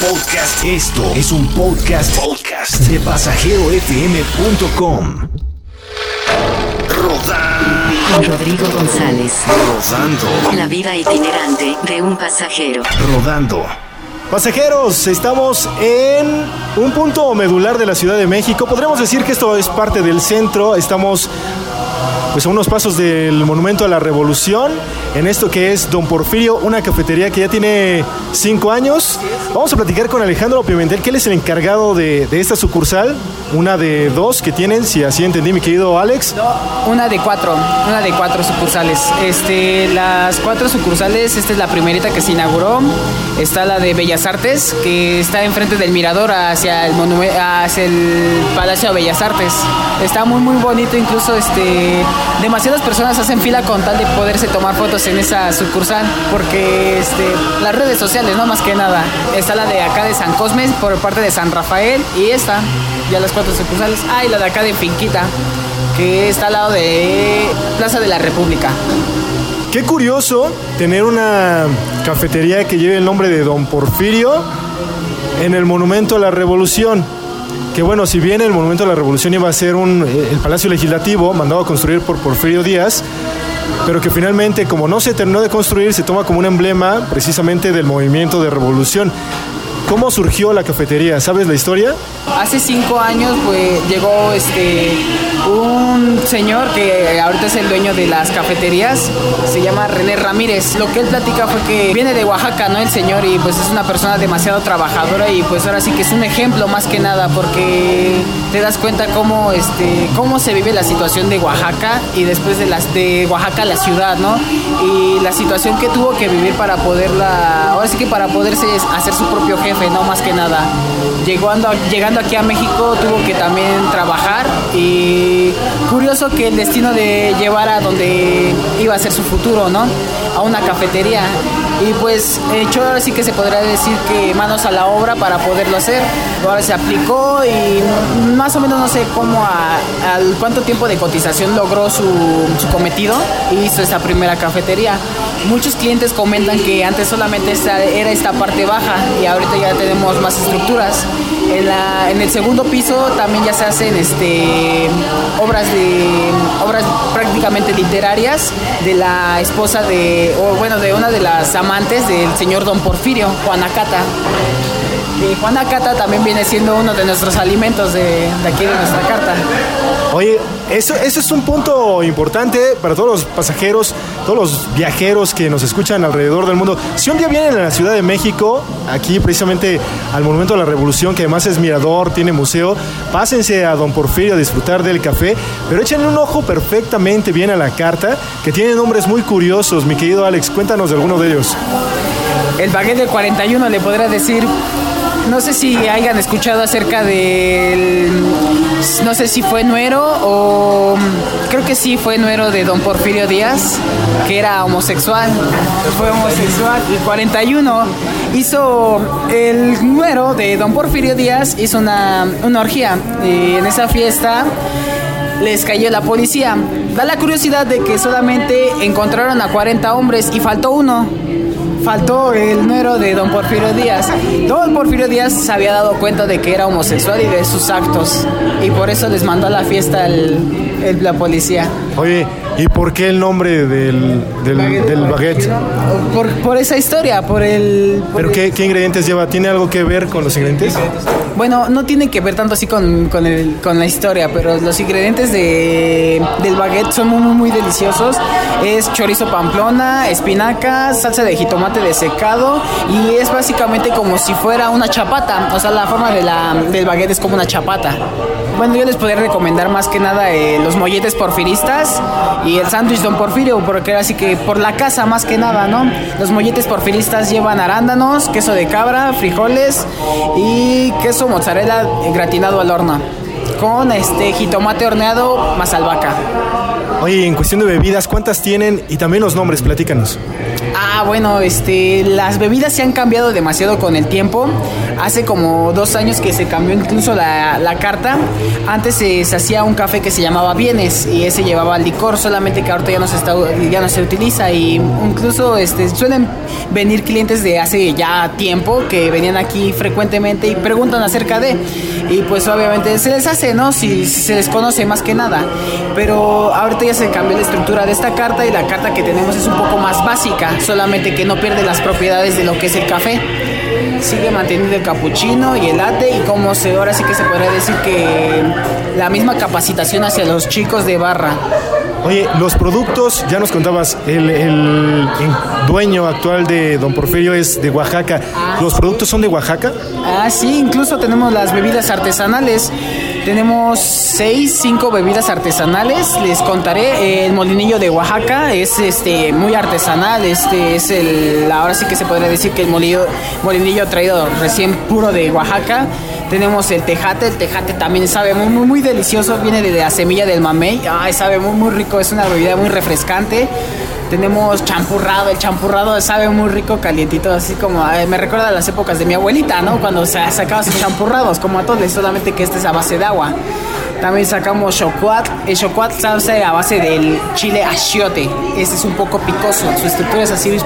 podcast. Esto es un podcast, podcast de pasajerofm.com. Rodando. Con Rodrigo González. Rodando. La vida itinerante de un pasajero. Rodando. Pasajeros, estamos en un punto medular de la Ciudad de México. Podríamos decir que esto es parte del centro. Estamos pues a unos pasos del Monumento a la Revolución, en esto que es Don Porfirio, una cafetería que ya tiene cinco años. Vamos a platicar con Alejandro Pimentel, que es el encargado de, de esta sucursal, una de dos que tienen, si así entendí, mi querido Alex. Una de cuatro, una de cuatro sucursales. Este, las cuatro sucursales, esta es la primerita que se inauguró. Está la de Bellas Artes, que está enfrente del mirador hacia el hacia el Palacio de Bellas Artes. Está muy muy bonito, incluso este demasiadas personas hacen fila con tal de poderse tomar fotos en esa sucursal, porque este, las redes sociales, no más que nada. Está la de acá de San Cosme por parte de San Rafael y esta, ya las cuatro sucursales. Ah, la de acá de Finquita, que está al lado de Plaza de la República. Qué curioso tener una cafetería que lleve el nombre de Don Porfirio en el Monumento a la Revolución. Que bueno, si bien el Monumento a la Revolución iba a ser un, eh, el Palacio Legislativo mandado a construir por Porfirio Díaz, pero que finalmente, como no se terminó de construir, se toma como un emblema precisamente del movimiento de revolución. ¿Cómo surgió la cafetería? ¿Sabes la historia? Hace cinco años pues llegó este un señor que ahorita es el dueño de las cafeterías, se llama René Ramírez. Lo que él platica fue que viene de Oaxaca, ¿no? El señor y pues es una persona demasiado trabajadora y pues ahora sí que es un ejemplo más que nada porque te das cuenta cómo este cómo se vive la situación de Oaxaca y después de las de Oaxaca la ciudad, ¿no? Y la situación que tuvo que vivir para poderla, ahora sí que para poderse hacer su propio jefe, no más que nada. Llegando, llegando aquí a México tuvo que también trabajar y curioso que el destino de llevar a donde iba a ser su futuro, ¿no? A una cafetería. Y pues echó ahora sí que se podría decir que manos a la obra para poderlo hacer. Ahora se aplicó y más o menos no sé cómo a, al cuánto tiempo de cotización logró su, su cometido y hizo esta primera cafetería. Muchos clientes comentan que antes solamente esta, era esta parte baja y ahorita ya tenemos más estructuras. En, el segundo piso también ya se hacen este, obras de obras prácticamente literarias de la esposa de, o bueno, de una de las amantes del señor Don Porfirio, Juana Cata. Y Juana Cata también viene siendo uno de nuestros alimentos de, de aquí de nuestra carta. Oye, eso, eso es un punto importante para todos los pasajeros, todos los viajeros que nos escuchan alrededor del mundo. Si un día vienen a la Ciudad de México, aquí precisamente al Monumento a la Revolución, que además es mirador, tiene museo, pásense a Don Porfirio a disfrutar del café, pero échenle un ojo perfectamente bien a la carta, que tiene nombres muy curiosos. Mi querido Alex, cuéntanos de alguno de ellos. El baguette del 41 le podrá decir, no sé si hayan escuchado acerca del, no sé si fue nuero o creo que sí fue nuero de don Porfirio Díaz, que era homosexual, fue homosexual. El 41 hizo el nuero de don Porfirio Díaz, hizo una, una orgía y en esa fiesta les cayó la policía. Da la curiosidad de que solamente encontraron a 40 hombres y faltó uno. Faltó el nuero de don Porfirio Díaz. Don Porfirio Díaz se había dado cuenta de que era homosexual y de sus actos. Y por eso les mandó a la fiesta el- el- la policía. Oye, ¿y por qué el nombre del, del, del baguette? Por, por esa historia, por el... por ¿Pero el- qué, qué ingredientes lleva? ¿Tiene algo que ver con los ingredientes? Bueno, no tiene que ver tanto así con, con, el- con la historia, pero los ingredientes de, del baguette son muy, muy, muy deliciosos. Es chorizo pamplona, espinacas, salsa de jitomate desecado y es básicamente como si fuera una chapata. O sea, la forma de la, del baguette es como una chapata. Bueno, yo les podría recomendar más que nada eh, los molletes porfiristas y el sándwich Don Porfirio, porque así que por la casa más que nada, ¿no? Los molletes porfiristas llevan arándanos, queso de cabra, frijoles y queso mozzarella gratinado al horno con este jitomate horneado más albahaca. Oye, en cuestión de bebidas, ¿cuántas tienen? Y también los nombres, platícanos. Ah, bueno, este, las bebidas se han cambiado demasiado con el tiempo. Hace como dos años que se cambió incluso la, la carta. Antes se, hacía un café que se llamaba Bienes y ese llevaba licor, solamente que ahorita ya no se, está, ya no se utiliza y incluso este, suelen venir clientes de hace ya tiempo que venían aquí frecuentemente y preguntan acerca de y pues obviamente se les hace, ¿no? Si, se les conoce más que nada. Pero ahorita ya se cambió la estructura de esta carta y la carta que tenemos es un poco más básica, solamente que no pierde las propiedades de lo que es el café. Sigue manteniendo el capuchino y el latte y como se ahora sí que se podría decir que la misma capacitación hacia los chicos de barra. Oye, los productos, ya nos contabas, el, el dueño actual de Don Porfirio es de Oaxaca. ¿Los productos son de Oaxaca? Ah, sí, incluso tenemos las bebidas artesanales. Tenemos seis, cinco bebidas artesanales. Les contaré. El molinillo de Oaxaca es este muy artesanal. Este es el. Ahora sí que se podría decir que el molinillo, molinillo traído recién puro de Oaxaca. Tenemos el tejate. El tejate también sabe muy, muy, muy delicioso. Viene de la semilla del mamey. Ay, sabe muy, muy rico. Es una bebida muy refrescante. Tenemos champurrado, el champurrado sabe muy rico, calientito, así como eh, me recuerda a las épocas de mi abuelita, ¿no? Cuando se sacaba sus champurrados, como a todos, solamente que este es a base de agua. También sacamos chocuat. El chocuat se hace a base del chile achiote. Este es un poco picoso. Su estructura es así,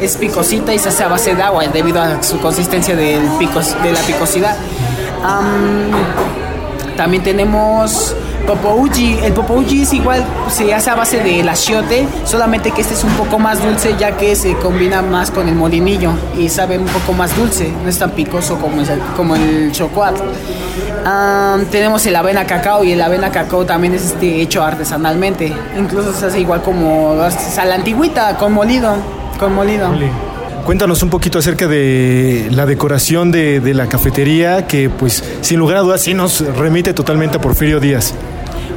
es, picosita y se hace a base de agua debido a su consistencia del picos, de la picosidad. Am, también tenemos Popouchi. El Popouchi es igual, se hace a base del achiote, solamente que este es un poco más dulce ya que se combina más con el molinillo y sabe un poco más dulce, no es tan picoso como, el- como chocolate. tenemos el avena cacao y el avena cacao también es este, hecho artesanalmente. Incluso se hace igual como a la antigüita, con molido. Con molido. Cuéntanos un poquito acerca de la decoración de, de la cafetería, que pues sin lugar a dudas sí nos remite totalmente a Porfirio Díaz.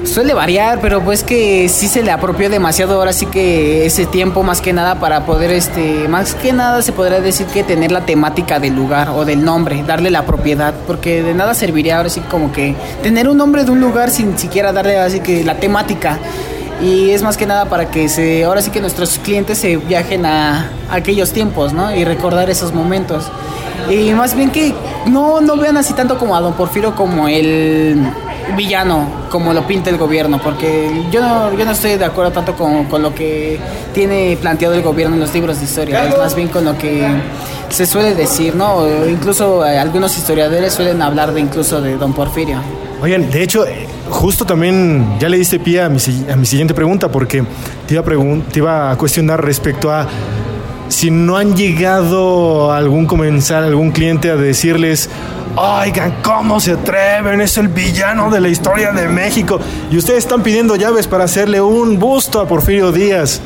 Suele variar, pero pues que sí se le apropió demasiado ahora sí que ese tiempo más que nada para poder este más que nada se podría decir que tener la temática del lugar o del nombre, darle la propiedad, porque de nada serviría ahora sí como que tener un nombre de un lugar sin siquiera darle así que la temática. Y es más que nada para que se ahora sí que nuestros clientes se viajen a, aquellos tiempos, ¿no? Y recordar esos momentos. Y más bien que no, no vean así tanto como a Don Porfirio como el villano, como lo pinta el gobierno, porque yo no, yo no estoy de acuerdo tanto con, con lo que tiene planteado el gobierno en los libros de historia, más bien con lo que se suele decir, ¿no? O incluso eh, algunos historiadores suelen hablar de incluso de Don Porfirio. Oigan, de hecho, eh, justo también ya le diste pie a mi, a mi siguiente pregunta, porque te iba, a pregun- te iba a cuestionar respecto a si no han llegado algún comensal, algún cliente a decirles, oigan, ¿cómo se atreven? Es el villano de la historia de México. Y ustedes están pidiendo llaves para hacerle un busto a Porfirio Díaz.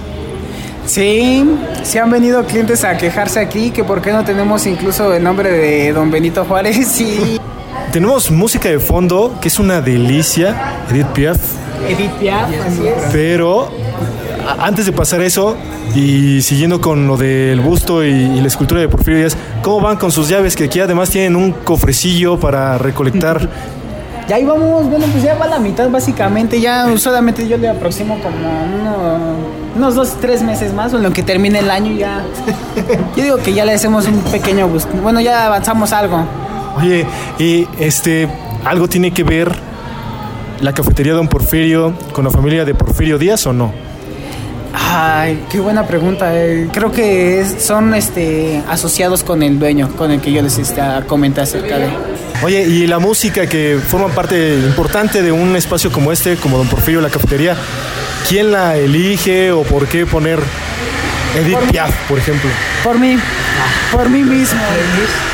Sí, sí han venido clientes a quejarse aquí que por qué no tenemos incluso el nombre de Don Benito Juárez y Tenemos música de fondo, que es una delicia, Edith Piaf. Edith Piaf, así es. Pero antes de pasar eso y siguiendo con lo del busto y, y la escultura de Porfirio Díaz, ¿cómo van con sus llaves? Que aquí además tienen un cofrecillo para recolectar. Ya ahí vamos, bueno, pues ya va la mitad básicamente, ya solamente yo le aproximo como uno- unos dos, tres meses más, o en lo que termine el año ya. Yo digo que ya le hacemos un pequeño bus. Bueno, ya avanzamos algo. Oye, y este, algo tiene que ver la cafetería Don Porfirio con la familia de Porfirio Díaz o no? Ay, qué buena pregunta. eh. Creo que es- son este asociados con el dueño, con el que yo les este, comenté acerca de. Oye, y la música que forma parte importante de un espacio como este, como Don Porfirio, la cafetería, ¿quién la elige o por qué poner Edith Piaf, por ejemplo? Por mí, por mí mismo,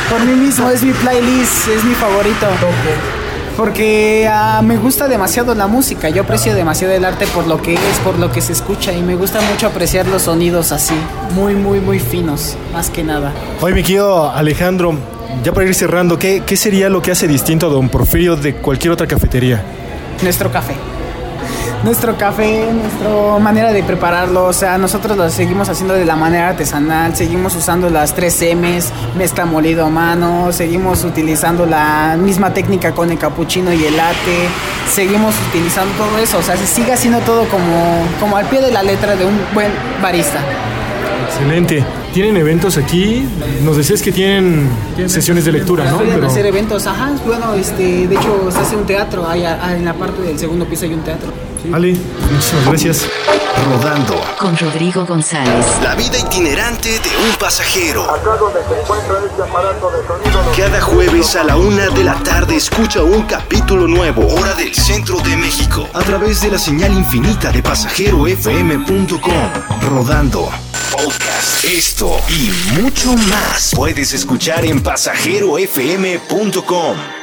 por mí mismo es mi playlist, es mi favorito. Porque ah, me gusta demasiado la música, yo aprecio demasiado el arte por lo que es, por lo que se escucha y me gusta mucho apreciar los sonidos así, muy, muy, muy finos, más que nada. Oye, mi querido Alejandro, ya para ir cerrando, ¿qué, qué sería lo que hace distinto a Don Porfirio de cualquier otra cafetería? Nuestro café. Nuestro café, nuestra manera de prepararlo, o sea, nosotros lo seguimos haciendo de la manera artesanal, seguimos usando las 3 M's, mezcla molido a mano, seguimos utilizando la misma técnica con el capuchino y el latte, seguimos utilizando todo eso, o sea, se sigue haciendo todo como, como al pie de la letra de un buen barista. Excelente. ¿Tienen eventos aquí? Nos decías que tienen sesiones de lectura, ¿no? Pueden Pero- hacer eventos, ajá. Bueno, este, de hecho, se hace un teatro. Ah, en la parte del segundo piso hay un teatro. Ale, muchísimas gracias. Rodando. Con Rodrigo González. La vida itinerante de un pasajero. Cada jueves a la una de la tarde escucha un capítulo nuevo. Hora del centro de México. A través de la señal infinita de pasajerofm.com. Rodando. Podcast. Esto y mucho más puedes escuchar en pasajerofm.com.